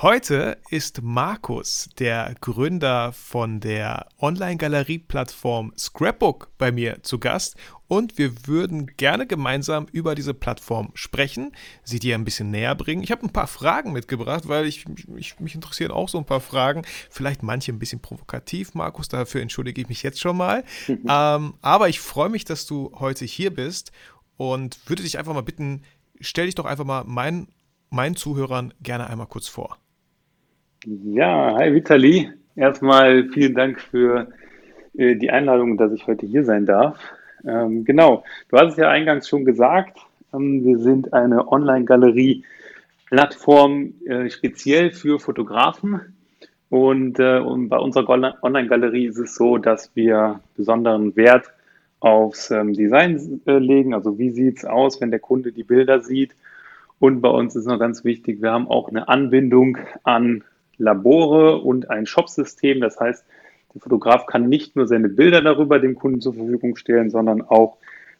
Heute ist Markus, der Gründer von der Online-Galerie-Plattform Scrapbook, bei mir zu Gast und wir würden gerne gemeinsam über diese Plattform sprechen, sie dir ein bisschen näher bringen. Ich habe ein paar Fragen mitgebracht, weil ich, ich, mich interessieren auch so ein paar Fragen. Vielleicht manche ein bisschen provokativ, Markus, dafür entschuldige ich mich jetzt schon mal. ähm, aber ich freue mich, dass du heute hier bist und würde dich einfach mal bitten, stell dich doch einfach mal meinen, meinen Zuhörern gerne einmal kurz vor. Ja, hi Vitali. Erstmal vielen Dank für äh, die Einladung, dass ich heute hier sein darf. Ähm, genau, du hast es ja eingangs schon gesagt. Ähm, wir sind eine Online-Galerie-Plattform äh, speziell für Fotografen. Und, äh, und bei unserer Online-Galerie ist es so, dass wir besonderen Wert aufs ähm, Design äh, legen. Also wie sieht es aus, wenn der Kunde die Bilder sieht. Und bei uns ist noch ganz wichtig, wir haben auch eine Anbindung an Labore und ein Shopsystem. Das heißt, der Fotograf kann nicht nur seine Bilder darüber dem Kunden zur Verfügung stellen, sondern auch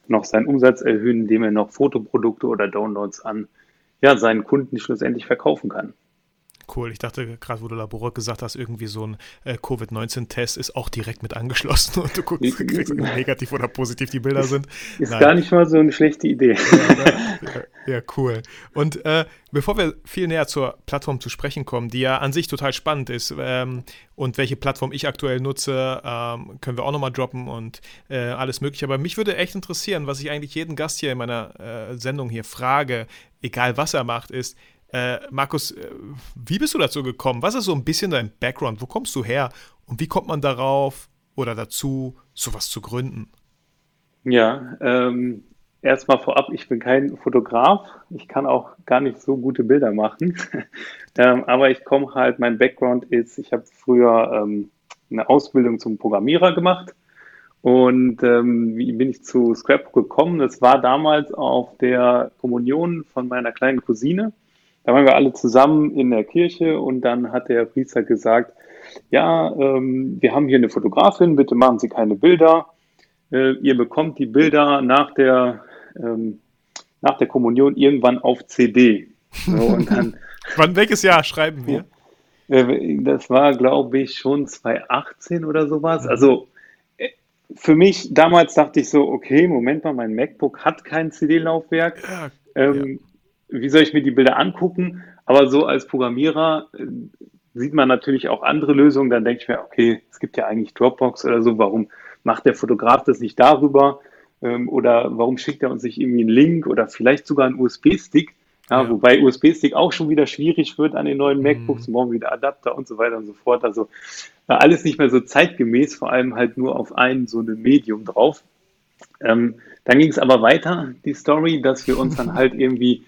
noch seinen Umsatz erhöhen, indem er noch Fotoprodukte oder Downloads an ja, seinen Kunden schlussendlich verkaufen kann. Cool. Ich dachte gerade, wo du Labor gesagt hast, irgendwie so ein äh, Covid-19-Test ist auch direkt mit angeschlossen und du guckst, kriegst, negativ oder positiv die Bilder sind. Ist Nein. gar nicht mal so eine schlechte Idee. Ja, ja cool. Und äh, bevor wir viel näher zur Plattform zu sprechen kommen, die ja an sich total spannend ist ähm, und welche Plattform ich aktuell nutze, ähm, können wir auch nochmal droppen und äh, alles mögliche. Aber mich würde echt interessieren, was ich eigentlich jeden Gast hier in meiner äh, Sendung hier frage, egal was er macht, ist, äh, Markus, äh, wie bist du dazu gekommen? Was ist so ein bisschen dein Background? Wo kommst du her? Und wie kommt man darauf oder dazu, sowas zu gründen? Ja, ähm, erstmal vorab, ich bin kein Fotograf. Ich kann auch gar nicht so gute Bilder machen. ähm, aber ich komme halt, mein Background ist, ich habe früher ähm, eine Ausbildung zum Programmierer gemacht. Und ähm, wie bin ich zu Scrapbook gekommen? Das war damals auf der Kommunion von meiner kleinen Cousine. Da waren wir alle zusammen in der Kirche und dann hat der Priester gesagt, ja, ähm, wir haben hier eine Fotografin, bitte machen Sie keine Bilder. Äh, ihr bekommt die Bilder nach der, ähm, nach der Kommunion irgendwann auf CD. So, und dann, Wann, welches Jahr schreiben wir? Äh, das war, glaube ich, schon 2018 oder sowas. Mhm. Also äh, für mich damals dachte ich so, okay, Moment mal, mein MacBook hat kein CD-Laufwerk. Ja, ähm, ja wie soll ich mir die Bilder angucken? Aber so als Programmierer äh, sieht man natürlich auch andere Lösungen. Dann denke ich mir, okay, es gibt ja eigentlich Dropbox oder so. Warum macht der Fotograf das nicht darüber? Ähm, oder warum schickt er uns nicht irgendwie einen Link oder vielleicht sogar einen USB-Stick? Ja, ja. Wobei USB-Stick auch schon wieder schwierig wird an den neuen mhm. MacBooks, morgen wieder Adapter und so weiter und so fort. Also alles nicht mehr so zeitgemäß, vor allem halt nur auf ein so ein Medium drauf. Ähm, dann ging es aber weiter, die Story, dass wir uns dann halt irgendwie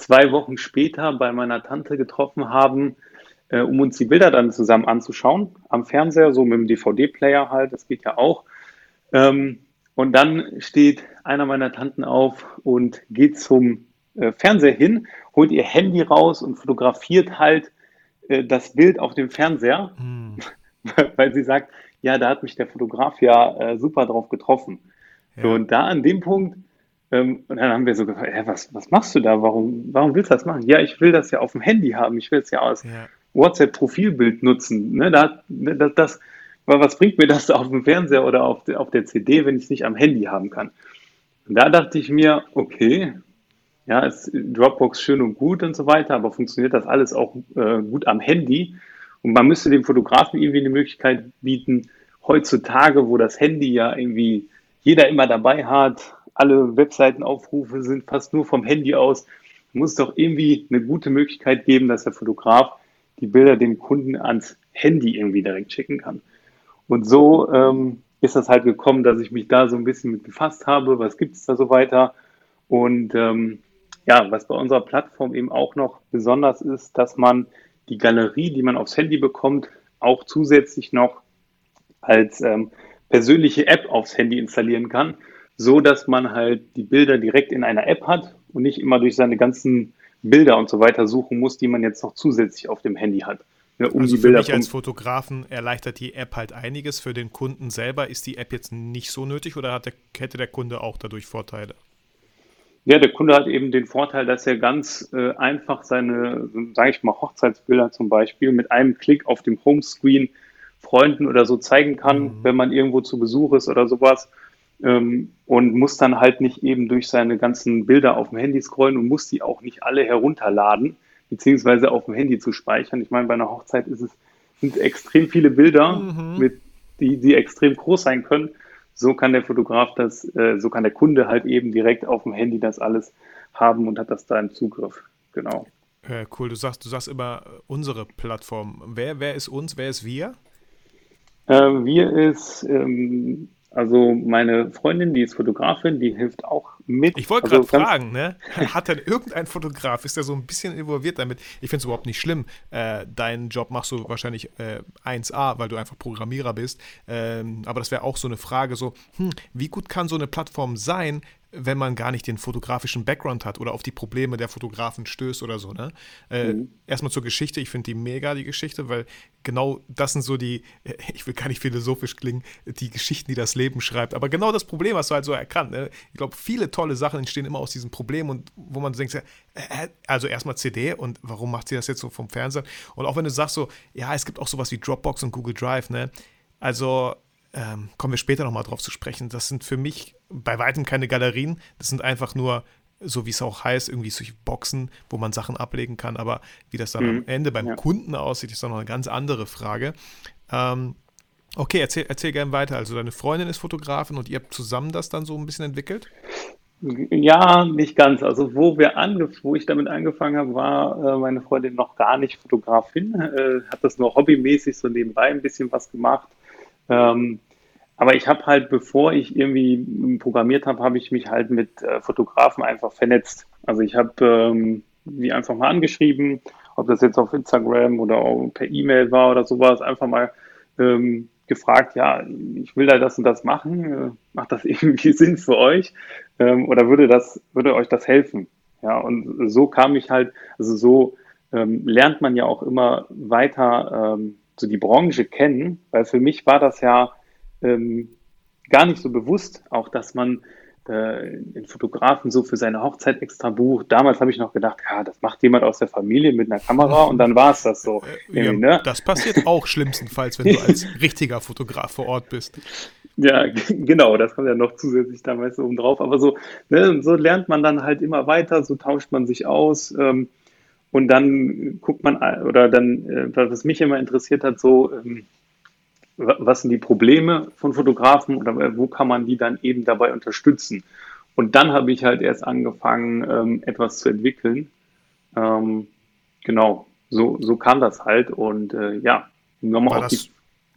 zwei Wochen später bei meiner Tante getroffen haben, äh, um uns die Bilder dann zusammen anzuschauen. Am Fernseher, so mit dem DVD-Player halt, das geht ja auch. Ähm, und dann steht einer meiner Tanten auf und geht zum äh, Fernseher hin, holt ihr Handy raus und fotografiert halt äh, das Bild auf dem Fernseher, hm. weil sie sagt, ja, da hat mich der Fotograf ja äh, super drauf getroffen. Ja. So, und da an dem Punkt und dann haben wir so gefragt, ja, was, was machst du da? Warum, warum willst du das machen? Ja, ich will das ja auf dem Handy haben. Ich will es ja als ja. WhatsApp-Profilbild nutzen. Ne, da, ne, das, das, was bringt mir das auf dem Fernseher oder auf, der, auf der CD, wenn ich es nicht am Handy haben kann? Und da dachte ich mir, okay, ja, ist Dropbox schön und gut und so weiter, aber funktioniert das alles auch äh, gut am Handy? Und man müsste dem Fotografen irgendwie eine Möglichkeit bieten, heutzutage, wo das Handy ja irgendwie jeder immer dabei hat, alle Webseitenaufrufe sind fast nur vom Handy aus. Muss doch irgendwie eine gute Möglichkeit geben, dass der Fotograf die Bilder dem Kunden ans Handy irgendwie direkt schicken kann. Und so ähm, ist das halt gekommen, dass ich mich da so ein bisschen mit befasst habe, was gibt es da so weiter. Und ähm, ja, was bei unserer Plattform eben auch noch besonders ist, dass man die Galerie, die man aufs Handy bekommt, auch zusätzlich noch als ähm, persönliche App aufs Handy installieren kann so dass man halt die Bilder direkt in einer App hat und nicht immer durch seine ganzen Bilder und so weiter suchen muss, die man jetzt noch zusätzlich auf dem Handy hat. ja, um also die Bilder. Für mich als Fotografen erleichtert die App halt einiges. Für den Kunden selber ist die App jetzt nicht so nötig oder der, hätte der Kunde auch dadurch Vorteile? Ja, der Kunde hat eben den Vorteil, dass er ganz äh, einfach seine, sage ich mal, Hochzeitsbilder zum Beispiel mit einem Klick auf dem Homescreen Freunden oder so zeigen kann, mhm. wenn man irgendwo zu Besuch ist oder sowas. Ähm, und muss dann halt nicht eben durch seine ganzen Bilder auf dem Handy scrollen und muss die auch nicht alle herunterladen, beziehungsweise auf dem Handy zu speichern. Ich meine, bei einer Hochzeit ist es, sind extrem viele Bilder, mhm. mit, die, die extrem groß sein können so kann der Fotograf das, äh, so kann der Kunde halt eben direkt auf dem Handy das alles haben und hat das da im Zugriff. Genau. Ja, cool. Du sagst, du sagst immer äh, unsere Plattform. Wer, wer ist uns? Wer ist wir? Äh, wir ist ähm, also meine Freundin, die ist Fotografin, die hilft auch mit. Ich wollte also gerade fragen, ne? Hat denn irgendein Fotograf, ist der so ein bisschen involviert damit? Ich finde es überhaupt nicht schlimm. Äh, deinen Job machst du wahrscheinlich äh, 1A, weil du einfach Programmierer bist. Ähm, aber das wäre auch so eine Frage, so, hm, wie gut kann so eine Plattform sein, wenn man gar nicht den fotografischen Background hat oder auf die Probleme der Fotografen stößt oder so. Ne? Äh, mhm. Erstmal zur Geschichte, ich finde die mega, die Geschichte, weil genau das sind so die, ich will gar nicht philosophisch klingen, die Geschichten, die das Leben schreibt. Aber genau das Problem hast du halt so erkannt. Ne? Ich glaube, viele tolle Sachen entstehen immer aus diesem Problem und wo man denkt, äh, also erstmal CD und warum macht sie das jetzt so vom Fernsehen? Und auch wenn du sagst so, ja, es gibt auch sowas wie Dropbox und Google Drive, ne? Also ähm, kommen wir später nochmal drauf zu sprechen. Das sind für mich bei weitem keine Galerien. Das sind einfach nur, so wie es auch heißt, irgendwie solche Boxen, wo man Sachen ablegen kann. Aber wie das dann mhm. am Ende beim ja. Kunden aussieht, ist dann noch eine ganz andere Frage. Ähm, okay, erzähl, erzähl gerne weiter. Also deine Freundin ist Fotografin und ihr habt zusammen das dann so ein bisschen entwickelt? Ja, nicht ganz. Also wo wir ange wo ich damit angefangen habe, war äh, meine Freundin noch gar nicht Fotografin, äh, hat das nur hobbymäßig so nebenbei ein bisschen was gemacht ähm, aber ich habe halt, bevor ich irgendwie programmiert habe, habe ich mich halt mit äh, Fotografen einfach vernetzt. Also ich habe ähm, die einfach mal angeschrieben, ob das jetzt auf Instagram oder per E-Mail war oder sowas, einfach mal ähm, gefragt, ja, ich will da das und das machen, äh, macht das irgendwie Sinn für euch ähm, oder würde das, würde euch das helfen? Ja, und so kam ich halt, also so ähm, lernt man ja auch immer weiter ähm, so die Branche kennen, weil für mich war das ja ähm, gar nicht so bewusst, auch dass man äh, den Fotografen so für seine Hochzeit extra bucht. Damals habe ich noch gedacht, ja, das macht jemand aus der Familie mit einer Kamera und dann war es das so. Ja, ne? Das passiert auch schlimmstenfalls, wenn du als richtiger Fotograf vor Ort bist. Ja, genau, das kommt ja noch zusätzlich damals oben drauf. Aber so, ne, so lernt man dann halt immer weiter, so tauscht man sich aus. Ähm, und dann guckt man, oder dann, äh, was mich immer interessiert hat, so, ähm, was sind die Probleme von Fotografen oder wo kann man die dann eben dabei unterstützen? Und dann habe ich halt erst angefangen, ähm, etwas zu entwickeln. Ähm, genau, so, so kam das halt. Und äh, ja, nochmal auf die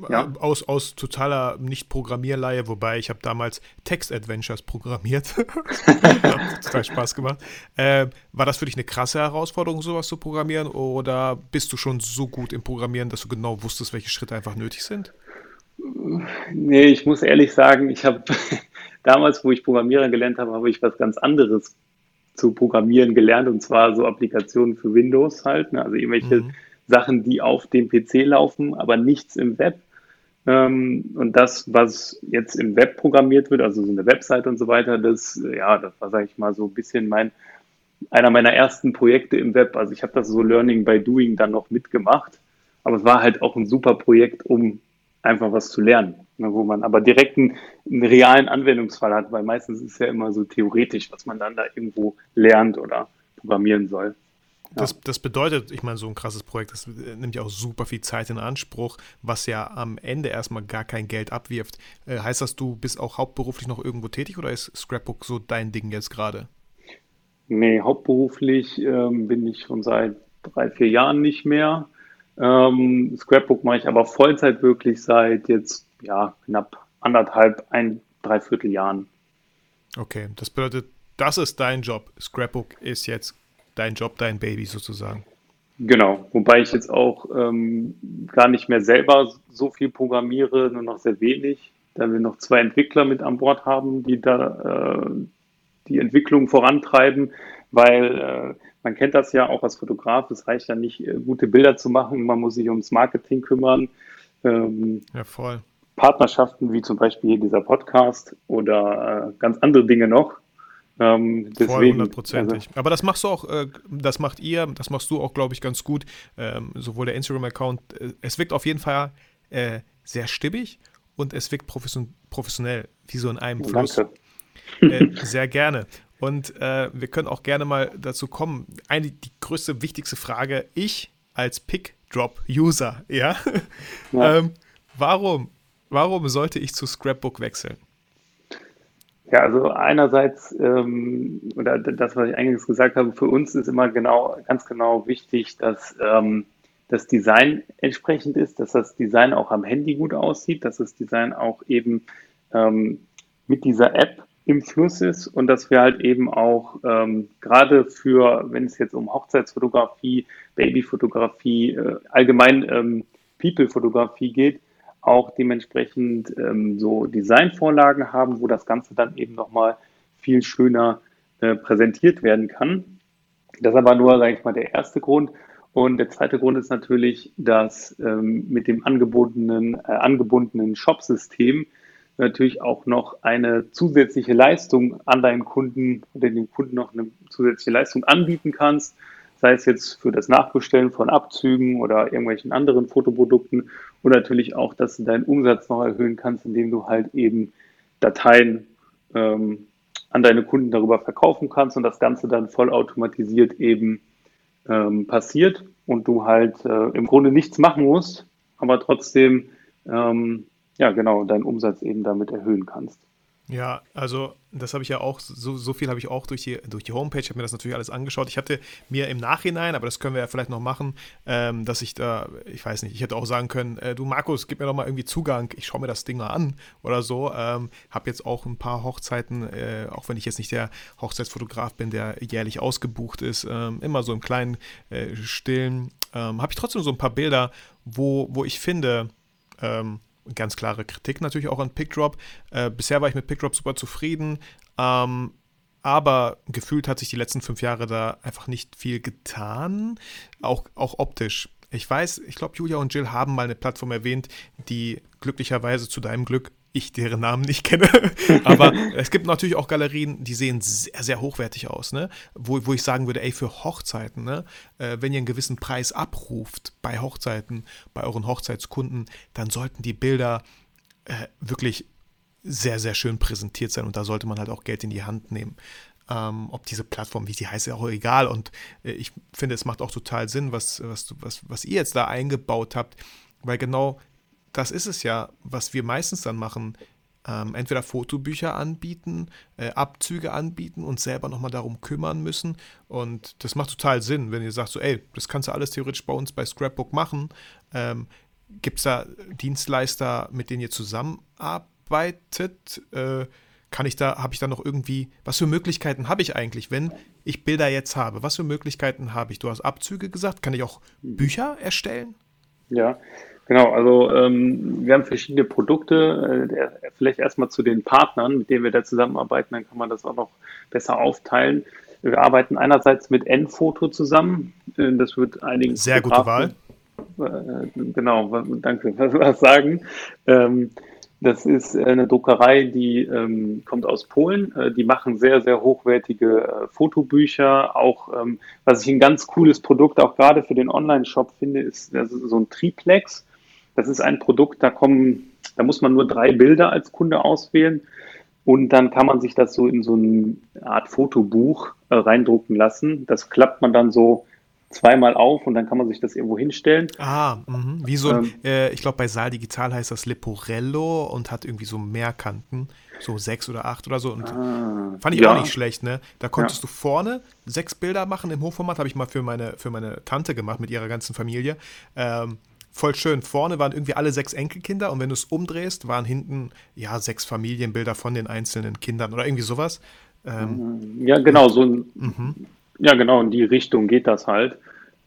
ja. Äh, aus, aus totaler Nicht-Programmierleihe, wobei ich habe damals Text-Adventures programmiert. hat total Spaß gemacht. Äh, war das für dich eine krasse Herausforderung, sowas zu programmieren? Oder bist du schon so gut im Programmieren, dass du genau wusstest, welche Schritte einfach nötig sind? Nee, ich muss ehrlich sagen, ich habe damals, wo ich Programmierer gelernt habe, habe ich was ganz anderes zu programmieren gelernt und zwar so Applikationen für Windows halt, ne? also irgendwelche mhm. Sachen, die auf dem PC laufen, aber nichts im Web. Ähm, und das, was jetzt im Web programmiert wird, also so eine Website und so weiter, das, ja, das war, sage ich mal, so ein bisschen mein, einer meiner ersten Projekte im Web. Also ich habe das so Learning by Doing dann noch mitgemacht. Aber es war halt auch ein super Projekt, um einfach was zu lernen, ne, wo man aber direkt einen, einen, realen Anwendungsfall hat, weil meistens ist es ja immer so theoretisch, was man dann da irgendwo lernt oder programmieren soll. Das, das, bedeutet, ich meine, so ein krasses Projekt, das nimmt ja auch super viel Zeit in Anspruch, was ja am Ende erstmal gar kein Geld abwirft. Äh, heißt das, du bist auch hauptberuflich noch irgendwo tätig oder ist Scrapbook so dein Ding jetzt gerade? Nee, hauptberuflich ähm, bin ich schon seit drei, vier Jahren nicht mehr. Ähm, Scrapbook mache ich aber Vollzeit wirklich seit jetzt ja knapp anderthalb, ein, dreiviertel Jahren. Okay, das bedeutet, das ist dein Job. Scrapbook ist jetzt dein Job, dein Baby sozusagen. Genau, wobei ich jetzt auch ähm, gar nicht mehr selber so viel programmiere, nur noch sehr wenig, da wir noch zwei Entwickler mit an Bord haben, die da äh, die Entwicklung vorantreiben, weil äh, man kennt das ja auch als Fotograf, es reicht ja nicht, äh, gute Bilder zu machen, man muss sich ums Marketing kümmern. Ähm, ja, voll. Partnerschaften wie zum Beispiel hier dieser Podcast oder äh, ganz andere Dinge noch. Ähm, deswegen, Voll hundertprozentig. Also, Aber das machst du auch, äh, das macht ihr, das machst du auch, glaube ich, ganz gut. Ähm, sowohl der Instagram-Account, äh, es wirkt auf jeden Fall äh, sehr stimmig und es wirkt profession professionell, wie so in einem Fluss. Danke. Äh, sehr gerne. Und äh, wir können auch gerne mal dazu kommen. Eine, die größte, wichtigste Frage, ich als Pick-Drop-User, ja, ja. ähm, warum, warum sollte ich zu Scrapbook wechseln? Ja, also einerseits, ähm, oder das, was ich eingangs gesagt habe, für uns ist immer genau, ganz genau wichtig, dass ähm, das Design entsprechend ist, dass das Design auch am Handy gut aussieht, dass das Design auch eben ähm, mit dieser App im Fluss ist und dass wir halt eben auch ähm, gerade für, wenn es jetzt um Hochzeitsfotografie, Babyfotografie, äh, allgemein ähm, People-Fotografie geht, auch dementsprechend ähm, so Designvorlagen haben, wo das Ganze dann eben nochmal viel schöner äh, präsentiert werden kann. Das ist aber nur, sage ich mal, der erste Grund. Und der zweite Grund ist natürlich, dass ähm, mit dem angebotenen, äh, angebundenen Shop-System natürlich auch noch eine zusätzliche Leistung an deinen Kunden oder dem Kunden noch eine zusätzliche Leistung anbieten kannst sei es jetzt für das Nachbestellen von Abzügen oder irgendwelchen anderen Fotoprodukten und natürlich auch, dass du deinen Umsatz noch erhöhen kannst, indem du halt eben Dateien ähm, an deine Kunden darüber verkaufen kannst und das Ganze dann vollautomatisiert eben ähm, passiert und du halt äh, im Grunde nichts machen musst, aber trotzdem ähm, ja genau deinen Umsatz eben damit erhöhen kannst. Ja, also das habe ich ja auch, so, so viel habe ich auch durch die, durch die Homepage, habe mir das natürlich alles angeschaut. Ich hatte mir im Nachhinein, aber das können wir ja vielleicht noch machen, ähm, dass ich da, ich weiß nicht, ich hätte auch sagen können, äh, du Markus, gib mir doch mal irgendwie Zugang, ich schaue mir das Ding mal an oder so. Ähm, habe jetzt auch ein paar Hochzeiten, äh, auch wenn ich jetzt nicht der Hochzeitsfotograf bin, der jährlich ausgebucht ist, ähm, immer so im kleinen, äh, stillen, ähm, habe ich trotzdem so ein paar Bilder, wo, wo ich finde, ähm, ganz klare Kritik natürlich auch an PickDrop. Äh, bisher war ich mit PickDrop super zufrieden, ähm, aber gefühlt hat sich die letzten fünf Jahre da einfach nicht viel getan, auch, auch optisch. Ich weiß, ich glaube, Julia und Jill haben mal eine Plattform erwähnt, die glücklicherweise zu deinem Glück ich deren Namen nicht kenne. Aber es gibt natürlich auch Galerien, die sehen sehr, sehr hochwertig aus, ne? Wo, wo ich sagen würde, ey, für Hochzeiten, ne? Äh, wenn ihr einen gewissen Preis abruft bei Hochzeiten, bei euren Hochzeitskunden, dann sollten die Bilder äh, wirklich sehr, sehr schön präsentiert sein und da sollte man halt auch Geld in die Hand nehmen. Ähm, ob diese Plattform, wie sie heißt, ist auch egal. Und äh, ich finde, es macht auch total Sinn, was, was, was, was ihr jetzt da eingebaut habt, weil genau das ist es ja, was wir meistens dann machen. Ähm, entweder Fotobücher anbieten, äh, Abzüge anbieten und selber nochmal darum kümmern müssen. Und das macht total Sinn, wenn ihr sagt, so, ey, das kannst du alles theoretisch bei uns bei Scrapbook machen. Ähm, Gibt es da Dienstleister, mit denen ihr zusammenarbeitet? Äh, kann ich da, habe ich da noch irgendwie, was für Möglichkeiten habe ich eigentlich, wenn ich Bilder jetzt habe? Was für Möglichkeiten habe ich? Du hast Abzüge gesagt, kann ich auch Bücher erstellen? Ja, Genau, also ähm, wir haben verschiedene Produkte. Äh, vielleicht erstmal zu den Partnern, mit denen wir da zusammenarbeiten, dann kann man das auch noch besser aufteilen. Wir arbeiten einerseits mit N-Foto zusammen. Äh, das wird einigen. Sehr gute Wahl. Äh, genau, danke. Was, was sagen? Ähm, das ist eine Druckerei, die ähm, kommt aus Polen. Äh, die machen sehr, sehr hochwertige äh, Fotobücher. Auch, ähm, was ich ein ganz cooles Produkt auch gerade für den Online-Shop finde, ist, ist so ein Triplex. Das ist ein Produkt, da kommen, da muss man nur drei Bilder als Kunde auswählen und dann kann man sich das so in so eine Art Fotobuch äh, reindrucken lassen. Das klappt man dann so zweimal auf und dann kann man sich das irgendwo hinstellen. Ah, mh. wie so, ähm, äh, ich glaube bei Saal Digital heißt das Leporello und hat irgendwie so mehr Kanten, so sechs oder acht oder so. Und ah, fand ich ja. auch nicht schlecht, ne? Da konntest ja. du vorne sechs Bilder machen im Hochformat, habe ich mal für meine, für meine Tante gemacht mit ihrer ganzen Familie. Ähm, voll schön. Vorne waren irgendwie alle sechs Enkelkinder und wenn du es umdrehst, waren hinten ja sechs Familienbilder von den einzelnen Kindern oder irgendwie sowas. Ähm, ja, genau, so ein, mhm. Ja, genau, in die Richtung geht das halt.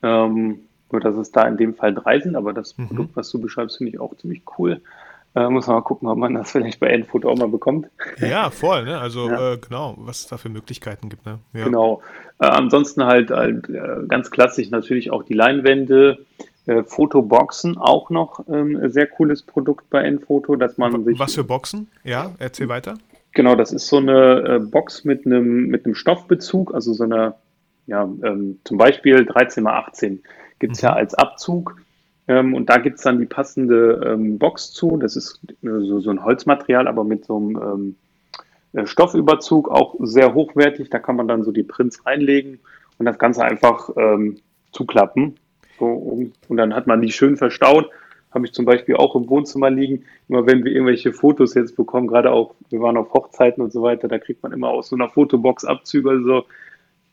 Ähm, nur, dass es da in dem Fall drei sind, aber das mhm. Produkt, was du beschreibst, finde ich auch ziemlich cool. Äh, muss man mal gucken, ob man das vielleicht bei Endfoto auch mal bekommt. Ja, voll, ne? Also ja. äh, genau, was es da für Möglichkeiten gibt, ne? Ja. Genau. Äh, ansonsten halt, äh, ganz klassisch natürlich auch die Leinwände, äh, Fotoboxen auch noch ähm, sehr cooles Produkt bei Endfoto, dass man sich. Was für Boxen? Ja, erzähl weiter. Genau, das ist so eine äh, Box mit einem mit einem Stoffbezug, also so eine, ja, ähm, zum Beispiel 13 x 18 gibt es mhm. ja als Abzug. Ähm, und da gibt es dann die passende ähm, Box zu. Das ist äh, so, so ein Holzmaterial, aber mit so einem ähm, äh, Stoffüberzug, auch sehr hochwertig. Da kann man dann so die Prints reinlegen und das Ganze einfach ähm, zuklappen. So, um, und dann hat man die schön verstaut. Habe ich zum Beispiel auch im Wohnzimmer liegen. Immer wenn wir irgendwelche Fotos jetzt bekommen, gerade auch, wir waren auf Hochzeiten und so weiter, da kriegt man immer aus so einer Fotobox Abzüge. Also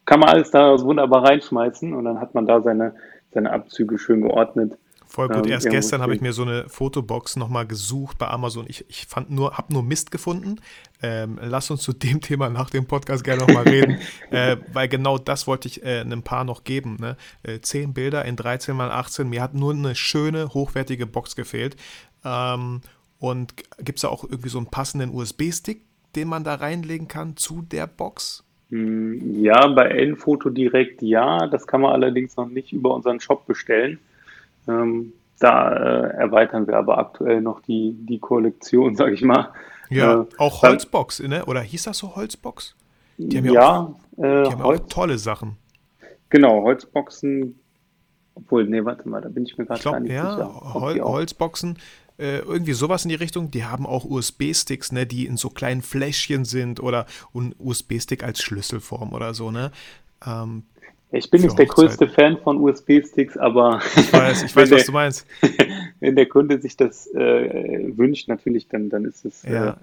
kann man alles da wunderbar reinschmeißen und dann hat man da seine, seine Abzüge schön geordnet. Voll gut. Ähm, Erst gestern habe ich mir so eine Fotobox nochmal gesucht bei Amazon. Ich, ich fand nur, habe nur Mist gefunden. Ähm, lass uns zu dem Thema nach dem Podcast gerne nochmal reden, äh, weil genau das wollte ich äh, einem Paar noch geben. Ne? Äh, zehn Bilder in 13 mal 18. Mir hat nur eine schöne, hochwertige Box gefehlt. Ähm, und gibt es da auch irgendwie so einen passenden USB-Stick, den man da reinlegen kann zu der Box? Hm, ja, bei N-Foto direkt ja. Das kann man allerdings noch nicht über unseren Shop bestellen. Ähm, da äh, erweitern wir aber aktuell noch die, die Kollektion, sag ich mal. Ja, äh, auch Holzbox, ne? oder hieß das so Holzbox? Die haben ja, ja auch, äh, die haben Holz, auch tolle Sachen. Genau, Holzboxen. Obwohl, nee, warte mal, da bin ich mir gerade gar nicht ja, sicher. Hol Holzboxen, äh, irgendwie sowas in die Richtung. Die haben auch USB-Sticks, ne, die in so kleinen Fläschchen sind oder ein USB-Stick als Schlüsselform oder so, ne? Ähm, ich bin nicht der größte Fan von USB-Sticks, aber ich weiß, ich weiß was der, du meinst. wenn der Kunde sich das äh, wünscht, natürlich, dann, dann ist es. Ja.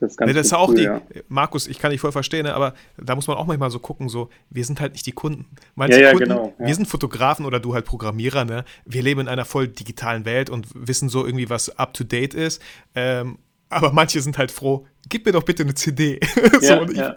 Das, nee, das ist auch cool, die, ja. Markus, ich kann dich voll verstehen, aber da muss man auch manchmal so gucken, so, wir sind halt nicht die Kunden. Meinst ja, ja, Kunden, genau, wir sind Fotografen oder du halt Programmierer, ne? Wir leben in einer voll digitalen Welt und wissen so irgendwie, was up to date ist. Ähm, aber manche sind halt froh, gib mir doch bitte eine CD. Ja, so, ja.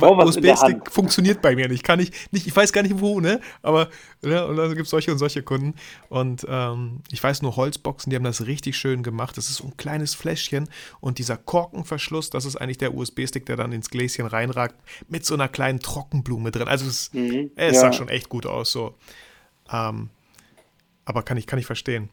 USB-Stick funktioniert bei mir nicht. Kann ich nicht, ich weiß gar nicht wo, ne? Aber ne, und dann gibt es solche und solche Kunden. Und ähm, ich weiß nur, Holzboxen, die haben das richtig schön gemacht. Das ist so ein kleines Fläschchen und dieser Korkenverschluss, das ist eigentlich der USB-Stick, der dann ins Gläschen reinragt, mit so einer kleinen Trockenblume drin. Also es, mhm, es ja. sah schon echt gut aus. So. Ähm, aber kann ich, kann ich verstehen.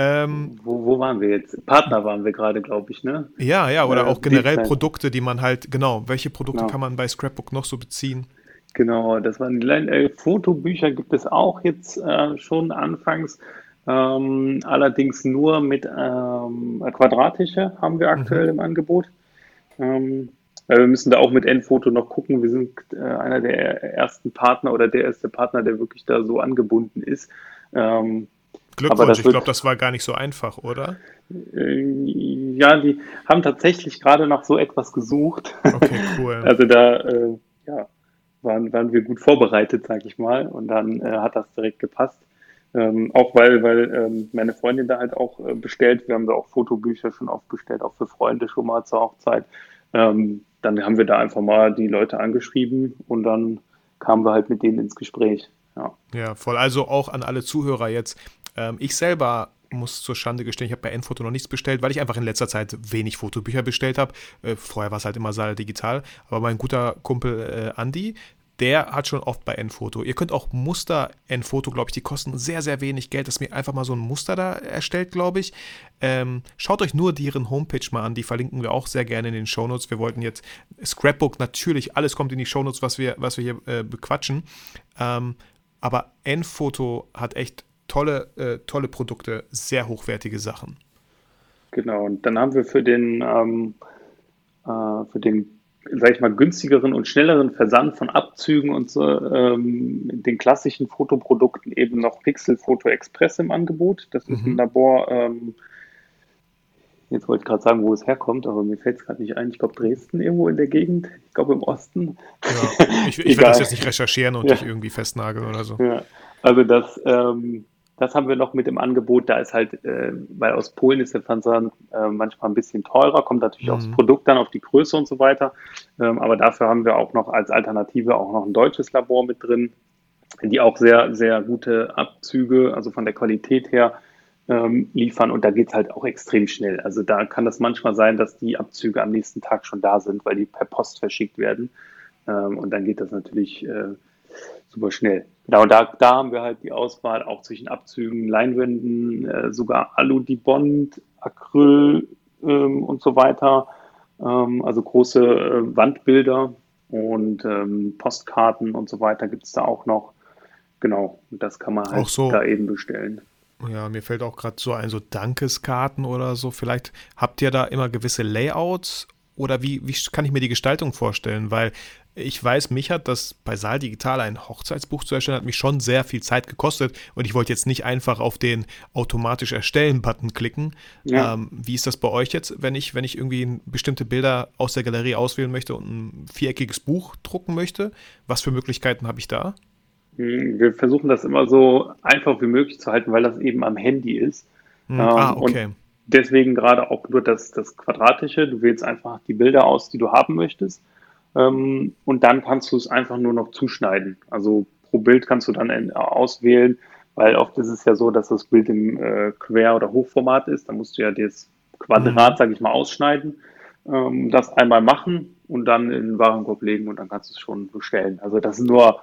Ähm, wo, wo, waren wir jetzt? Partner waren wir gerade, glaube ich, ne? Ja, ja, oder äh, auch generell Produkte, die man halt, genau, welche Produkte genau. kann man bei Scrapbook noch so beziehen? Genau, das waren die äh, Fotobücher gibt es auch jetzt äh, schon anfangs, ähm, allerdings nur mit ähm, quadratische haben wir aktuell mhm. im Angebot. Ähm, wir müssen da auch mit Endfoto noch gucken. Wir sind äh, einer der ersten Partner oder der erste Partner, der wirklich da so angebunden ist. Ähm, Glückwunsch, ich glaube, das war gar nicht so einfach, oder? Äh, ja, die haben tatsächlich gerade nach so etwas gesucht. Okay, cool. Also da äh, ja, waren, waren wir gut vorbereitet, sag ich mal, und dann äh, hat das direkt gepasst. Ähm, auch weil, weil ähm, meine Freundin da halt auch äh, bestellt, wir haben da auch Fotobücher schon oft bestellt, auch für Freunde schon mal zur Hochzeit. Ähm, dann haben wir da einfach mal die Leute angeschrieben und dann kamen wir halt mit denen ins Gespräch. Ja. ja, voll. Also auch an alle Zuhörer jetzt. Ähm, ich selber muss zur Schande gestehen, ich habe bei Enfoto noch nichts bestellt, weil ich einfach in letzter Zeit wenig Fotobücher bestellt habe. Äh, vorher war es halt immer Saal digital. Aber mein guter Kumpel äh, Andy, der hat schon oft bei Enfoto. Ihr könnt auch Muster Enfoto, glaube ich, die kosten sehr, sehr wenig Geld, dass mir einfach mal so ein Muster da erstellt, glaube ich. Ähm, schaut euch nur deren Homepage mal an, die verlinken wir auch sehr gerne in den Shownotes. Wir wollten jetzt Scrapbook, natürlich, alles kommt in die Shownotes, was wir, was wir hier äh, bequatschen. Ähm, aber Enfoto hat echt tolle, äh, tolle Produkte, sehr hochwertige Sachen. Genau, und dann haben wir für den, ähm, äh, für den, sag ich mal, günstigeren und schnelleren Versand von Abzügen und so, ähm, den klassischen Fotoprodukten eben noch Pixel Photo Express im Angebot. Das ist mhm. ein Labor, ähm, Jetzt wollte ich gerade sagen, wo es herkommt, aber mir fällt es gerade nicht ein. Ich glaube, Dresden irgendwo in der Gegend. Ich glaube, im Osten. Ja, ich, ich will das jetzt nicht recherchieren und ja. dich irgendwie festnageln oder so. Ja, also das, ähm, das haben wir noch mit im Angebot. Da ist halt, äh, weil aus Polen ist der Versand äh, manchmal ein bisschen teurer, kommt natürlich mhm. aufs Produkt dann, auf die Größe und so weiter. Ähm, aber dafür haben wir auch noch als Alternative auch noch ein deutsches Labor mit drin, die auch sehr, sehr gute Abzüge, also von der Qualität her, ähm, liefern und da geht es halt auch extrem schnell. Also da kann das manchmal sein, dass die Abzüge am nächsten Tag schon da sind, weil die per Post verschickt werden. Ähm, und dann geht das natürlich äh, super schnell. Genau, da, da haben wir halt die Auswahl auch zwischen Abzügen, Leinwänden, äh, sogar Alu, die Bond, Acryl ähm, und so weiter. Ähm, also große äh, Wandbilder und ähm, Postkarten und so weiter gibt es da auch noch. Genau, und das kann man halt so. da eben bestellen. Ja, mir fällt auch gerade so ein, so Dankeskarten oder so. Vielleicht habt ihr da immer gewisse Layouts oder wie, wie kann ich mir die Gestaltung vorstellen? Weil ich weiß, mich hat das bei Saal Digital ein Hochzeitsbuch zu erstellen, hat mich schon sehr viel Zeit gekostet und ich wollte jetzt nicht einfach auf den automatisch erstellen-Button klicken. Ja. Ähm, wie ist das bei euch jetzt, wenn ich, wenn ich irgendwie bestimmte Bilder aus der Galerie auswählen möchte und ein viereckiges Buch drucken möchte? Was für Möglichkeiten habe ich da? Hm, wir versuchen das immer so einfach wie möglich zu halten, weil das eben am Handy ist. Hm, ah, ähm, okay. Und deswegen gerade auch nur das, das Quadratische. Du wählst einfach die Bilder aus, die du haben möchtest. Ähm, und dann kannst du es einfach nur noch zuschneiden. Also pro Bild kannst du dann auswählen, weil oft ist es ja so, dass das Bild im äh, Quer- oder Hochformat ist. Da musst du ja das Quadrat, mhm. sage ich mal, ausschneiden, ähm, das einmal machen und dann in den Warenkorb legen und dann kannst du es schon bestellen. Also das sind nur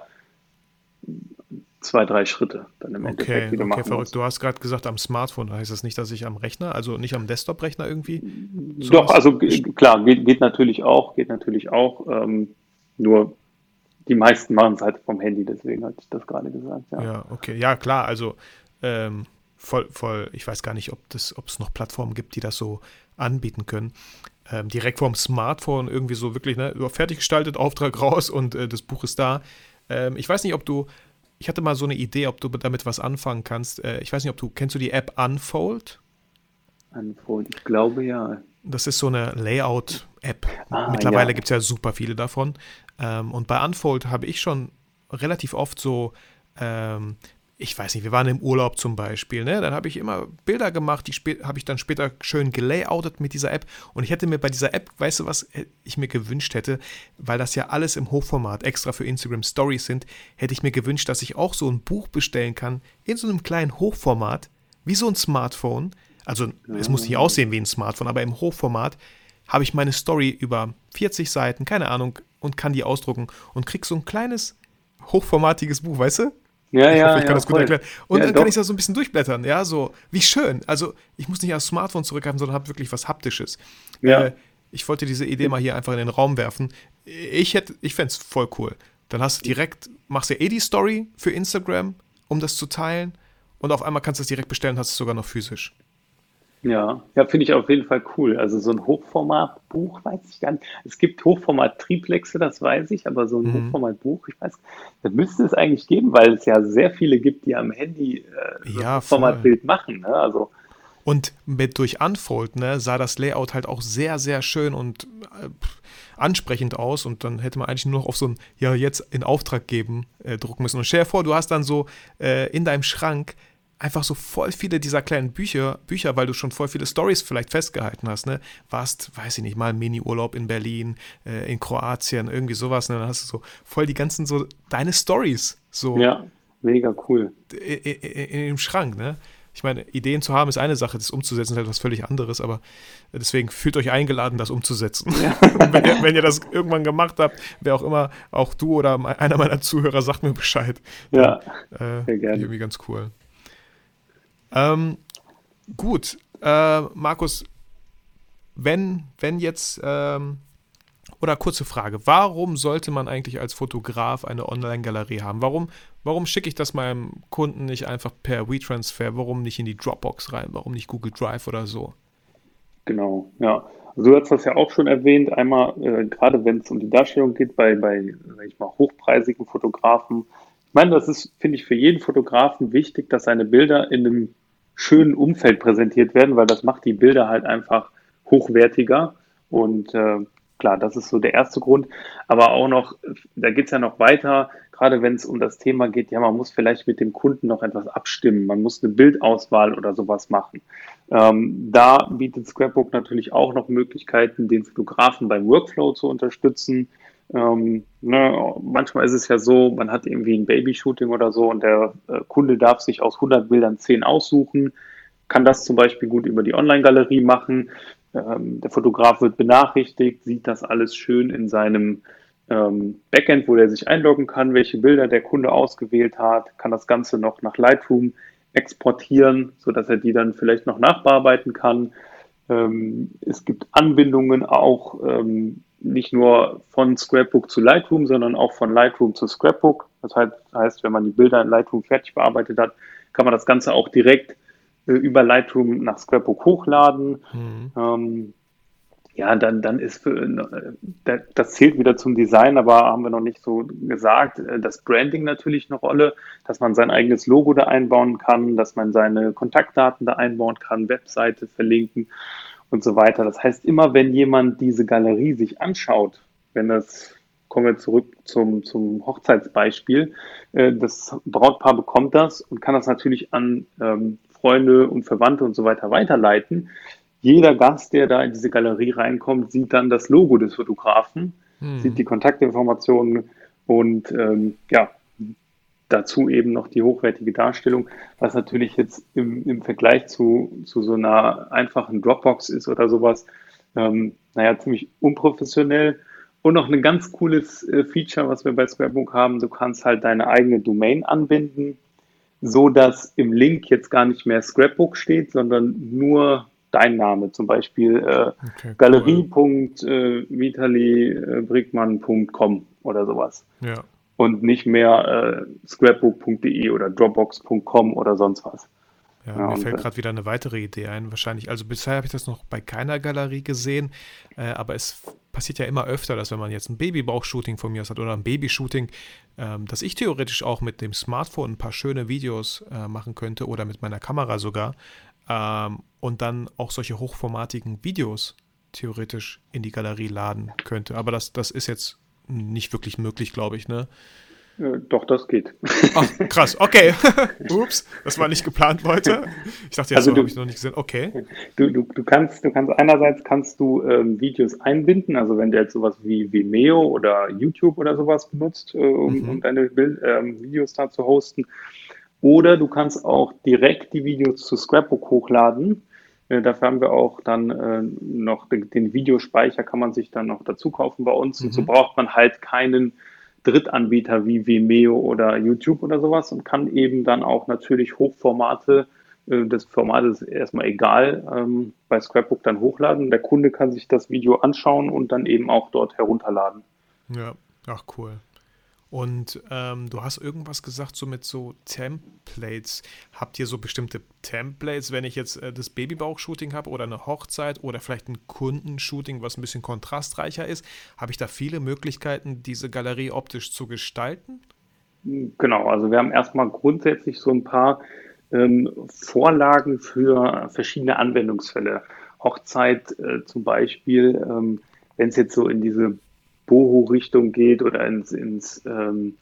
zwei, drei Schritte dann im okay, Endeffekt, die du okay, verrückt. Du hast gerade gesagt am Smartphone, heißt das nicht, dass ich am Rechner, also nicht am Desktop-Rechner irgendwie? Doch, also klar, geht, geht natürlich auch, geht natürlich auch. Ähm, nur die meisten machen es halt vom Handy, deswegen hatte ich das gerade gesagt. Ja. ja, okay, ja klar, also ähm, voll, voll, ich weiß gar nicht, ob das, ob es noch Plattformen gibt, die das so anbieten können. Ähm, direkt vom Smartphone irgendwie so wirklich, ne, fertig gestaltet, Auftrag raus und äh, das Buch ist da. Ähm, ich weiß nicht, ob du ich hatte mal so eine Idee, ob du damit was anfangen kannst. Äh, ich weiß nicht, ob du, kennst du die App Unfold? Unfold, ich glaube ja. Das ist so eine Layout-App. Ah, Mittlerweile ja. gibt es ja super viele davon. Ähm, und bei Unfold habe ich schon relativ oft so ähm, ich weiß nicht, wir waren im Urlaub zum Beispiel, ne? Dann habe ich immer Bilder gemacht, die habe ich dann später schön gelayoutet mit dieser App. Und ich hätte mir bei dieser App, weißt du, was ich mir gewünscht hätte, weil das ja alles im Hochformat extra für Instagram Stories sind, hätte ich mir gewünscht, dass ich auch so ein Buch bestellen kann in so einem kleinen Hochformat, wie so ein Smartphone. Also es muss nicht aussehen wie ein Smartphone, aber im Hochformat habe ich meine Story über 40 Seiten, keine Ahnung, und kann die ausdrucken und krieg so ein kleines hochformatiges Buch, weißt du? Ja, ich ja, hoffe, ich kann ja, das gut erklären. Und ja, dann doch. kann ich das so ein bisschen durchblättern. Ja, so, wie schön. Also, ich muss nicht aufs Smartphone zurückgreifen, sondern habe wirklich was Haptisches. Ja. Äh, ich wollte diese Idee mal hier einfach in den Raum werfen. Ich hätte, ich fände es voll cool. Dann hast du direkt, machst du eh die Story für Instagram, um das zu teilen. Und auf einmal kannst du es direkt bestellen, hast es sogar noch physisch. Ja, ja, finde ich auf jeden Fall cool. Also so ein Hochformatbuch weiß ich gar nicht. Es gibt Hochformat-Triplexe, das weiß ich, aber so ein mhm. Hochformatbuch, ich weiß, das müsste es eigentlich geben, weil es ja sehr viele gibt, die am Handy äh, so ja, Hochformatbild machen. Ne? Also und mit durch Unfold ne, sah das Layout halt auch sehr, sehr schön und äh, ansprechend aus. Und dann hätte man eigentlich nur noch auf so ein, ja, jetzt in Auftrag geben, äh, drucken müssen. Und stell dir vor, du hast dann so äh, in deinem Schrank einfach so voll viele dieser kleinen Bücher, Bücher, weil du schon voll viele Stories vielleicht festgehalten hast, ne? Warst, weiß ich nicht, mal Mini-Urlaub in Berlin, äh, in Kroatien, irgendwie sowas, ne? Dann hast du so voll die ganzen so deine Stories so. Ja, mega cool. In, in, dem Schrank, ne? Ich meine, Ideen zu haben ist eine Sache, das umzusetzen ist etwas völlig anderes, aber deswegen fühlt euch eingeladen, das umzusetzen. Ja. wenn, ihr, wenn, ihr, das irgendwann gemacht habt, wer auch immer, auch du oder einer meiner Zuhörer, sagt mir Bescheid. Ja, äh, sehr gerne. Irgendwie ganz cool. Ähm, gut, äh, Markus, wenn, wenn jetzt, ähm, oder kurze Frage, warum sollte man eigentlich als Fotograf eine Online-Galerie haben? Warum, warum schicke ich das meinem Kunden nicht einfach per WeTransfer? Warum nicht in die Dropbox rein? Warum nicht Google Drive oder so? Genau, ja. Also du hast das ja auch schon erwähnt, einmal äh, gerade wenn es um die Darstellung geht bei, bei sag ich mal, hochpreisigen Fotografen, meine, das ist, finde ich, für jeden Fotografen wichtig, dass seine Bilder in einem schönen Umfeld präsentiert werden, weil das macht die Bilder halt einfach hochwertiger. Und äh, klar, das ist so der erste Grund. Aber auch noch, da geht es ja noch weiter, gerade wenn es um das Thema geht, ja, man muss vielleicht mit dem Kunden noch etwas abstimmen, man muss eine Bildauswahl oder sowas machen. Ähm, da bietet Scrapbook natürlich auch noch Möglichkeiten, den Fotografen beim Workflow zu unterstützen. Ähm, ne, manchmal ist es ja so, man hat irgendwie ein Babyshooting oder so und der äh, Kunde darf sich aus 100 Bildern 10 aussuchen. kann das zum Beispiel gut über die Online-Galerie machen. Ähm, der Fotograf wird benachrichtigt, sieht das alles schön in seinem ähm, Backend, wo er sich einloggen kann, welche Bilder der Kunde ausgewählt hat, kann das Ganze noch nach Lightroom exportieren, sodass er die dann vielleicht noch nachbearbeiten kann. Ähm, es gibt Anbindungen auch ähm, nicht nur von Scrapbook zu Lightroom, sondern auch von Lightroom zu Scrapbook. Das heißt, wenn man die Bilder in Lightroom fertig bearbeitet hat, kann man das Ganze auch direkt äh, über Lightroom nach Scrapbook hochladen. Mhm. Ähm, ja, dann, dann ist für, äh, das zählt wieder zum Design, aber haben wir noch nicht so gesagt, äh, das Branding natürlich eine Rolle, dass man sein eigenes Logo da einbauen kann, dass man seine Kontaktdaten da einbauen kann, Webseite verlinken und so weiter. Das heißt, immer wenn jemand diese Galerie sich anschaut, wenn das, kommen wir zurück zum, zum Hochzeitsbeispiel, äh, das Brautpaar bekommt das und kann das natürlich an ähm, Freunde und Verwandte und so weiter weiterleiten jeder Gast, der da in diese Galerie reinkommt, sieht dann das Logo des Fotografen, hm. sieht die Kontaktinformationen und ähm, ja, dazu eben noch die hochwertige Darstellung, was natürlich jetzt im, im Vergleich zu, zu so einer einfachen Dropbox ist oder sowas, ähm, naja, ziemlich unprofessionell. Und noch ein ganz cooles äh, Feature, was wir bei Scrapbook haben, du kannst halt deine eigene Domain anbinden, so dass im Link jetzt gar nicht mehr Scrapbook steht, sondern nur dein Name, zum Beispiel äh, okay, galerie.vitalibrickmann.com äh, oder sowas. Ja. Und nicht mehr äh, scrapbook.de oder dropbox.com oder sonst was. Ja, ja, mir fällt äh, gerade wieder eine weitere Idee ein, wahrscheinlich. Also bisher habe ich das noch bei keiner Galerie gesehen, äh, aber es passiert ja immer öfter, dass wenn man jetzt ein Babybauch-Shooting von mir aus hat oder ein Babyshooting, ähm, dass ich theoretisch auch mit dem Smartphone ein paar schöne Videos äh, machen könnte oder mit meiner Kamera sogar ähm, und dann auch solche hochformatigen Videos theoretisch in die Galerie laden könnte. Aber das, das ist jetzt nicht wirklich möglich, glaube ich, ne? Äh, doch, das geht. Ach, krass, okay. Ups, das war nicht geplant heute. Ich dachte, jetzt also habe ich noch nicht gesehen. Okay. Du, du, du, kannst, du kannst einerseits kannst du ähm, Videos einbinden, also wenn du jetzt sowas wie Vimeo oder YouTube oder sowas benutzt, äh, um, mhm. um, deine Bild, ähm, Videos da zu hosten, oder du kannst auch direkt die Videos zu Scrapbook hochladen. Äh, dafür haben wir auch dann äh, noch den, den, Videospeicher, kann man sich dann noch dazu kaufen bei uns. Mhm. Und so mhm. braucht man halt keinen Drittanbieter wie Vimeo oder YouTube oder sowas und kann eben dann auch natürlich Hochformate, äh, das Format ist erstmal egal, ähm, bei Scrapbook dann hochladen. Der Kunde kann sich das Video anschauen und dann eben auch dort herunterladen. Ja, ach cool. Und ähm, du hast irgendwas gesagt, so mit so Templates. Habt ihr so bestimmte Templates, wenn ich jetzt äh, das Babybauch-Shooting habe oder eine Hochzeit oder vielleicht ein Kundenshooting, was ein bisschen kontrastreicher ist? Habe ich da viele Möglichkeiten, diese Galerie optisch zu gestalten? Genau, also wir haben erstmal grundsätzlich so ein paar ähm, Vorlagen für verschiedene Anwendungsfälle. Hochzeit äh, zum Beispiel, ähm, wenn es jetzt so in diese Boho-Richtung geht oder ins, ins ähm,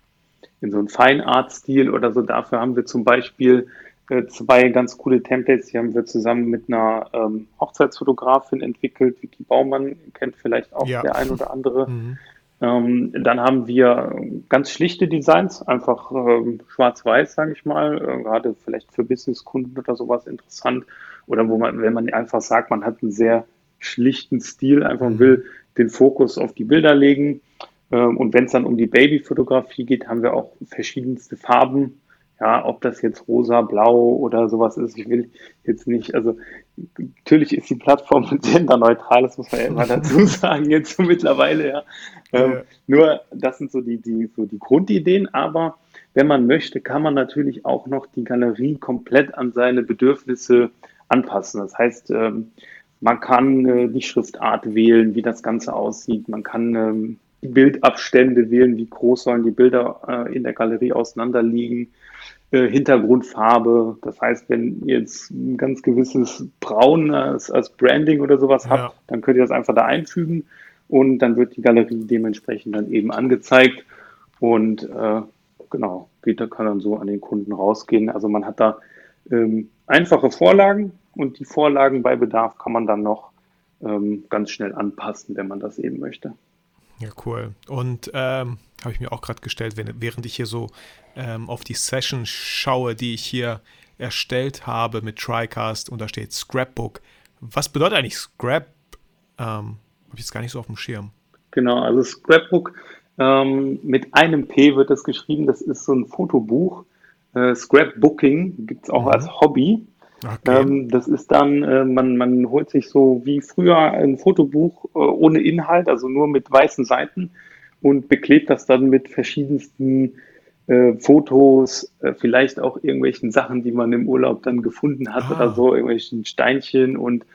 in so einen Feinart-Stil oder so. Dafür haben wir zum Beispiel äh, zwei ganz coole Templates, die haben wir zusammen mit einer ähm, Hochzeitsfotografin entwickelt. Vicky Baumann kennt vielleicht auch ja. der ein oder andere. Mhm. Ähm, dann haben wir ganz schlichte Designs, einfach ähm, schwarz-weiß, sage ich mal, äh, gerade vielleicht für Businesskunden oder sowas interessant. Oder wo man, wenn man einfach sagt, man hat einen sehr schlichten Stil, einfach mhm. will den Fokus auf die Bilder legen. Ähm, und wenn es dann um die Babyfotografie geht, haben wir auch verschiedenste Farben. Ja, ob das jetzt rosa, blau oder sowas ist, ich will jetzt nicht, also natürlich ist die Plattform genderneutral, das muss man ja immer dazu sagen, jetzt so mittlerweile, ja. Ähm, ja. Nur, das sind so die, die, so die Grundideen, aber wenn man möchte, kann man natürlich auch noch die Galerie komplett an seine Bedürfnisse anpassen. Das heißt, ähm, man kann äh, die Schriftart wählen, wie das Ganze aussieht. Man kann ähm, die Bildabstände wählen, wie groß sollen die Bilder äh, in der Galerie auseinanderliegen. Äh, Hintergrundfarbe. Das heißt, wenn ihr jetzt ein ganz gewisses Braun als, als Branding oder sowas ja. habt, dann könnt ihr das einfach da einfügen und dann wird die Galerie dementsprechend dann eben angezeigt und äh, genau, geht da kann dann so an den Kunden rausgehen. Also man hat da ähm, einfache Vorlagen, und die Vorlagen bei Bedarf kann man dann noch ähm, ganz schnell anpassen, wenn man das eben möchte. Ja, cool. Und ähm, habe ich mir auch gerade gestellt, wenn, während ich hier so ähm, auf die Session schaue, die ich hier erstellt habe mit TriCast und da steht Scrapbook. Was bedeutet eigentlich Scrap? Ähm, Habe ich jetzt gar nicht so auf dem Schirm. Genau, also Scrapbook ähm, mit einem P wird das geschrieben. Das ist so ein Fotobuch. Äh, Scrapbooking gibt es auch mhm. als Hobby. Okay. Ähm, das ist dann, äh, man, man holt sich so wie früher ein Fotobuch äh, ohne Inhalt, also nur mit weißen Seiten und beklebt das dann mit verschiedensten äh, Fotos, äh, vielleicht auch irgendwelchen Sachen, die man im Urlaub dann gefunden hat ah. oder so, irgendwelchen Steinchen und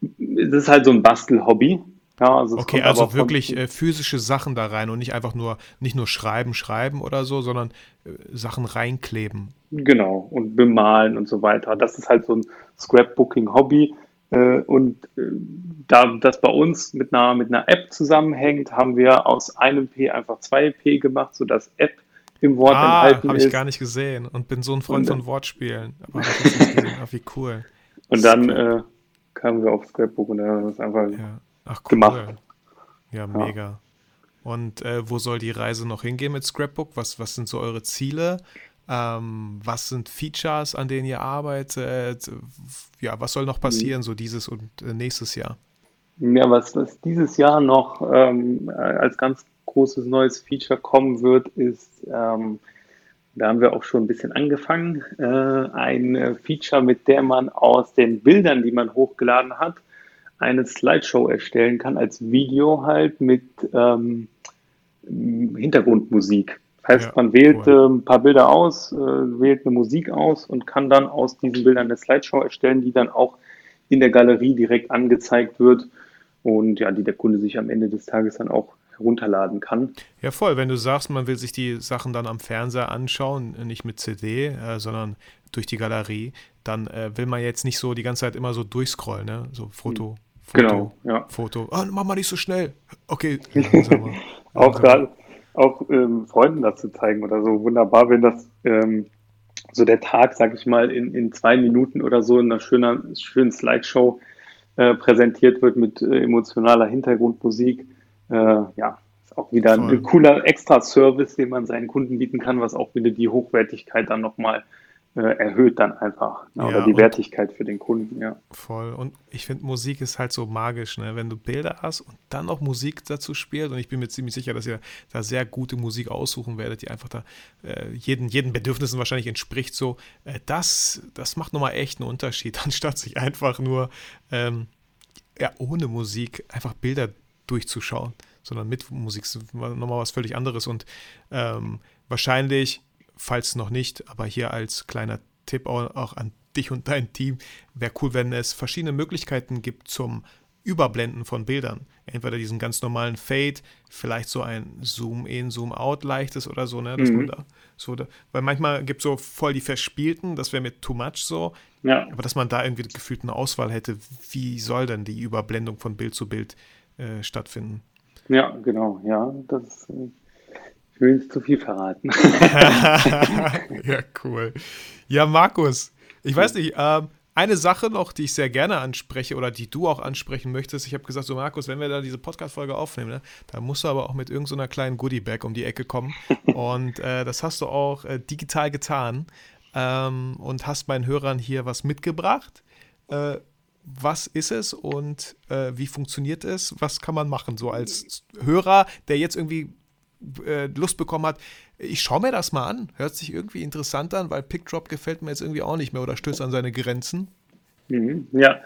das ist halt so ein Bastelhobby. Ja, also okay, also wirklich äh, physische Sachen da rein und nicht einfach nur, nicht nur schreiben, schreiben oder so, sondern äh, Sachen reinkleben. Genau, und bemalen und so weiter. Das ist halt so ein Scrapbooking-Hobby. Äh, und äh, da das bei uns mit einer, mit einer App zusammenhängt, haben wir aus einem P einfach zwei P gemacht, sodass App im Wort ah, enthalten hab ist. habe ich gar nicht gesehen und bin so ein Freund und, von Wortspielen. Aber ah, wie cool. Und dann äh, kamen wir auf Scrapbook und dann haben wir es einfach ja. Ach, cool. gemacht. Ja, mega. Ja. Und äh, wo soll die Reise noch hingehen mit Scrapbook? Was, was sind so eure Ziele? Ähm, was sind Features, an denen ihr arbeitet? Ja, was soll noch passieren, so dieses und äh, nächstes Jahr? Ja, was, was dieses Jahr noch ähm, als ganz großes neues Feature kommen wird, ist, ähm, da haben wir auch schon ein bisschen angefangen, äh, ein Feature, mit der man aus den Bildern, die man hochgeladen hat, eine Slideshow erstellen kann, als Video halt mit ähm, Hintergrundmusik. Das heißt, ja, man wählt cool. äh, ein paar Bilder aus, äh, wählt eine Musik aus und kann dann aus diesen Bildern eine Slideshow erstellen, die dann auch in der Galerie direkt angezeigt wird und ja, die der Kunde sich am Ende des Tages dann auch herunterladen kann. Ja, voll. Wenn du sagst, man will sich die Sachen dann am Fernseher anschauen, nicht mit CD, äh, sondern durch die Galerie, dann äh, will man jetzt nicht so die ganze Zeit immer so durchscrollen, ne? So Foto, Foto, genau, ja. Foto. Ah, mach mal nicht so schnell. Okay. auch gerade auch ähm, Freunden das zu zeigen oder so. Wunderbar, wenn das ähm, so der Tag, sag ich mal, in, in zwei Minuten oder so in einer schönen, schönen Slideshow äh, präsentiert wird mit äh, emotionaler Hintergrundmusik. Äh, ja, ist auch wieder Voll. ein cooler Extra-Service, den man seinen Kunden bieten kann, was auch wieder die Hochwertigkeit dann nochmal äh, erhöht dann einfach ne, ja, oder die Wertigkeit für den Kunden, ja. Voll. Und ich finde, Musik ist halt so magisch, ne? Wenn du Bilder hast und dann noch Musik dazu spielt, und ich bin mir ziemlich sicher, dass ihr da sehr gute Musik aussuchen werdet, die einfach da äh, jeden, jeden Bedürfnissen wahrscheinlich entspricht, so, äh, das, das macht nochmal echt einen Unterschied, anstatt sich einfach nur ähm, ja, ohne Musik einfach Bilder durchzuschauen, sondern mit Musik ist nochmal was völlig anderes und ähm, wahrscheinlich falls noch nicht, aber hier als kleiner Tipp auch an dich und dein Team, wäre cool, wenn es verschiedene Möglichkeiten gibt zum Überblenden von Bildern. Entweder diesen ganz normalen Fade, vielleicht so ein Zoom-in, Zoom-out leichtes oder so, ne? Mhm. da so, da, weil manchmal gibt es so voll die verspielten, das wäre mir too much so. Ja. Aber dass man da irgendwie gefühlt eine Auswahl hätte, wie soll denn die Überblendung von Bild zu Bild äh, stattfinden? Ja, genau, ja, das äh, ich will nicht zu viel verraten. ja, cool. Ja, Markus, ich weiß nicht, ähm, eine Sache noch, die ich sehr gerne anspreche oder die du auch ansprechen möchtest. Ich habe gesagt, so Markus, wenn wir da diese Podcast-Folge aufnehmen, ne, da musst du aber auch mit irgendeiner so kleinen Goodie-Bag um die Ecke kommen. Und äh, das hast du auch äh, digital getan ähm, und hast meinen Hörern hier was mitgebracht. Äh, was ist es und äh, wie funktioniert es? Was kann man machen, so als Hörer, der jetzt irgendwie äh, Lust bekommen hat, ich schaue mir das mal an. Hört sich irgendwie interessant an, weil Pickdrop gefällt mir jetzt irgendwie auch nicht mehr oder stößt an seine Grenzen. Mhm, ja,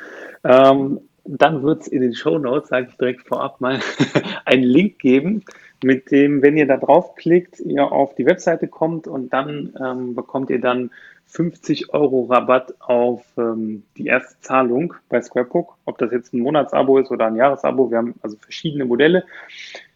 ähm, dann wird es in den Show Notes, sage ich direkt vorab mal, einen Link geben, mit dem, wenn ihr da draufklickt, ihr auf die Webseite kommt und dann ähm, bekommt ihr dann 50 Euro Rabatt auf ähm, die erste Zahlung bei Squarebook. Ob das jetzt ein Monatsabo ist oder ein Jahresabo, wir haben also verschiedene Modelle.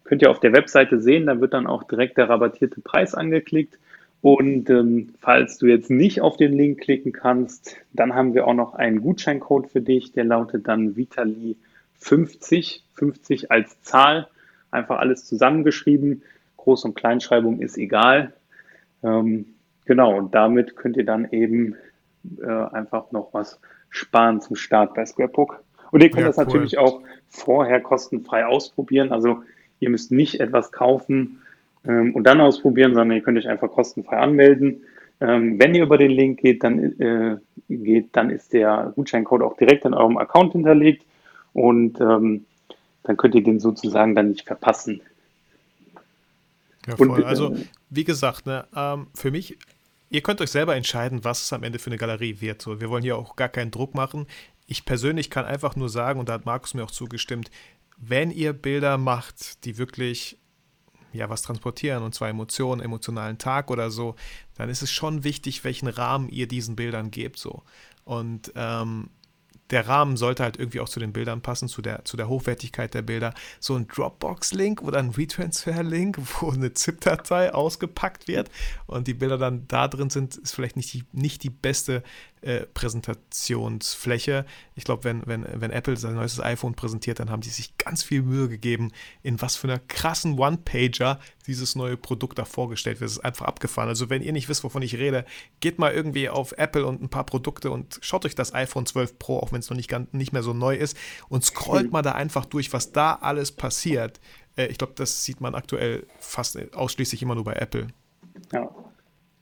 Könnt ihr auf der Webseite sehen, da wird dann auch direkt der rabattierte Preis angeklickt. Und ähm, falls du jetzt nicht auf den Link klicken kannst, dann haben wir auch noch einen Gutscheincode für dich, der lautet dann Vitali50, 50 als Zahl, einfach alles zusammengeschrieben. Groß- und Kleinschreibung ist egal. Ähm, genau, und damit könnt ihr dann eben äh, einfach noch was sparen zum Start bei Scrapbook. Und ihr könnt ja, das cool. natürlich auch vorher kostenfrei ausprobieren. Also Ihr müsst nicht etwas kaufen ähm, und dann ausprobieren, sondern ihr könnt euch einfach kostenfrei anmelden. Ähm, wenn ihr über den Link geht, dann, äh, geht, dann ist der Gutscheincode auch direkt in eurem Account hinterlegt und ähm, dann könnt ihr den sozusagen dann nicht verpassen. Ja, voll. Und, also, äh, wie gesagt, ne, ähm, für mich, ihr könnt euch selber entscheiden, was es am Ende für eine Galerie wird. So, wir wollen hier auch gar keinen Druck machen. Ich persönlich kann einfach nur sagen, und da hat Markus mir auch zugestimmt, wenn ihr Bilder macht, die wirklich ja was transportieren, und zwar Emotionen, emotionalen Tag oder so, dann ist es schon wichtig, welchen Rahmen ihr diesen Bildern gebt. So. Und ähm, der Rahmen sollte halt irgendwie auch zu den Bildern passen, zu der, zu der Hochwertigkeit der Bilder. So ein Dropbox-Link oder ein Retransfer-Link, wo eine ZIP-Datei ausgepackt wird und die Bilder dann da drin sind, ist vielleicht nicht die, nicht die beste äh, Präsentationsfläche. Ich glaube, wenn, wenn, wenn Apple sein neues iPhone präsentiert, dann haben die sich ganz viel Mühe gegeben, in was für einer krassen One-Pager dieses neue Produkt da vorgestellt wird. Es ist einfach abgefahren. Also, wenn ihr nicht wisst, wovon ich rede, geht mal irgendwie auf Apple und ein paar Produkte und schaut euch das iPhone 12 Pro, auch wenn es noch nicht, ganz, nicht mehr so neu ist, und scrollt mal da einfach durch, was da alles passiert. Äh, ich glaube, das sieht man aktuell fast ausschließlich immer nur bei Apple. Ja.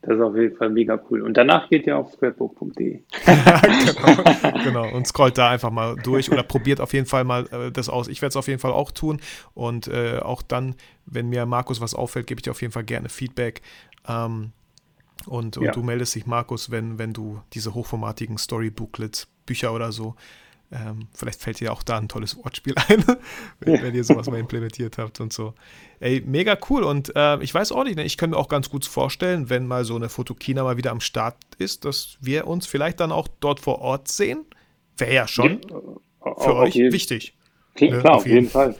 Das ist auf jeden Fall mega cool. Und danach geht ihr auf scrapbook.de. genau, genau. Und scrollt da einfach mal durch oder probiert auf jeden Fall mal äh, das aus. Ich werde es auf jeden Fall auch tun. Und äh, auch dann, wenn mir Markus was auffällt, gebe ich dir auf jeden Fall gerne Feedback. Ähm, und, und ja. du meldest dich, Markus, wenn, wenn du diese hochformatigen Story-Booklets, Bücher oder so ähm, vielleicht fällt dir auch da ein tolles Wortspiel ein, wenn, wenn, ihr sowas mal implementiert habt und so. Ey, mega cool. Und äh, ich weiß auch nicht, ne, ich kann mir auch ganz gut vorstellen, wenn mal so eine Fotokina mal wieder am Start ist, dass wir uns vielleicht dann auch dort vor Ort sehen. Wäre ja schon ja, für euch jeden, wichtig. Klar, ne? auf, jeden, jeden Fall.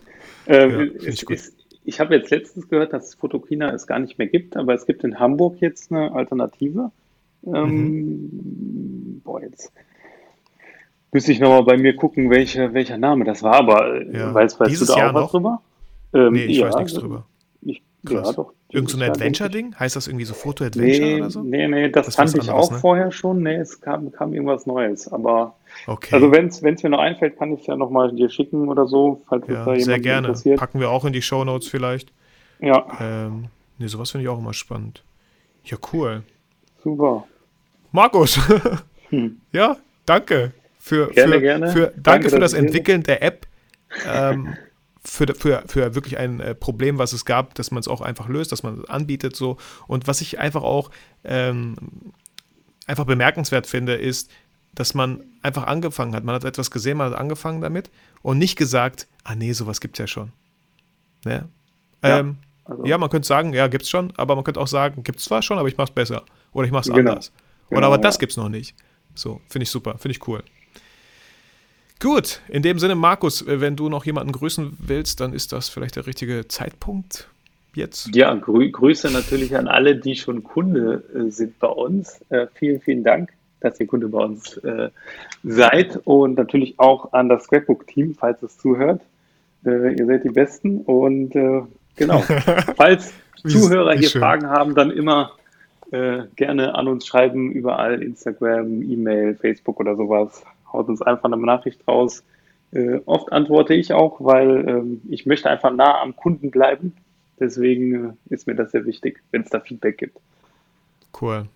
Ähm, ja, ich, ist, ich habe jetzt letztens gehört, dass Fotokina es gar nicht mehr gibt, aber es gibt in Hamburg jetzt eine Alternative. Ähm, mhm. Boah, jetzt Müsste ich nochmal bei mir gucken, welche, welcher Name das war, aber äh, ja. weißt, weißt Dieses du da Jahr auch noch? was drüber? Ähm, nee, ich ja, weiß nichts drüber. Ich, ja, doch. Irgend so ein Adventure-Ding? Heißt das irgendwie so Foto-Adventure nee, oder so? Nee, nee, das, das fand ich auch ne? vorher schon. Nee, es kam, kam irgendwas Neues. Aber okay. also wenn es mir noch einfällt, kann ich es ja nochmal dir schicken oder so, falls ja, da jemand sehr gerne. interessiert. Packen wir auch in die Show Notes vielleicht. Ja. Ähm, nee, sowas finde ich auch immer spannend. Ja, cool. Super. Markus. hm. Ja, danke für, gerne, für, gerne. Für, danke, danke für das Entwickeln der App. Ähm, für, für, für wirklich ein äh, Problem, was es gab, dass man es auch einfach löst, dass man es anbietet so. Und was ich einfach auch ähm, einfach bemerkenswert finde, ist, dass man einfach angefangen hat. Man hat etwas gesehen, man hat angefangen damit und nicht gesagt, ah nee, sowas gibt es ja schon. Ne? Ja, ähm, also. ja, man könnte sagen, ja, gibt es schon, aber man könnte auch sagen, gibt es zwar schon, aber ich mache es besser. Oder ich mache es genau. anders. Oder genau, aber das gibt es noch nicht. So, finde ich super, finde ich cool. Gut, in dem Sinne, Markus, äh, wenn du noch jemanden grüßen willst, dann ist das vielleicht der richtige Zeitpunkt jetzt. Ja, grü Grüße natürlich an alle, die schon Kunde äh, sind bei uns. Äh, vielen, vielen Dank, dass ihr Kunde bei uns äh, seid und natürlich auch an das Scrapbook-Team, falls es zuhört. Äh, ihr seid die Besten und äh, genau, falls Zuhörer hier schön. Fragen haben, dann immer gerne an uns schreiben, überall Instagram, E-Mail, Facebook oder sowas haut uns einfach eine Nachricht raus. Äh, oft antworte ich auch, weil ähm, ich möchte einfach nah am Kunden bleiben. Deswegen äh, ist mir das sehr wichtig, wenn es da Feedback gibt. Cool.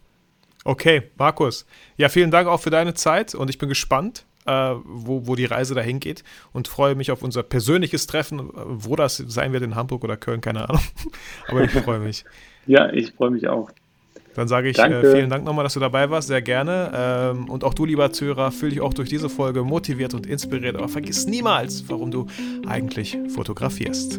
Okay, Markus. Ja, vielen Dank auch für deine Zeit und ich bin gespannt, äh, wo, wo die Reise dahin geht und freue mich auf unser persönliches Treffen. Wo das sein wird, in Hamburg oder Köln, keine Ahnung. Aber ich freue mich. ja, ich freue mich auch. Dann sage ich äh, vielen Dank nochmal, dass du dabei warst, sehr gerne. Ähm, und auch du, lieber Zuhörer, fühl dich auch durch diese Folge motiviert und inspiriert. Aber vergiss niemals, warum du eigentlich fotografierst.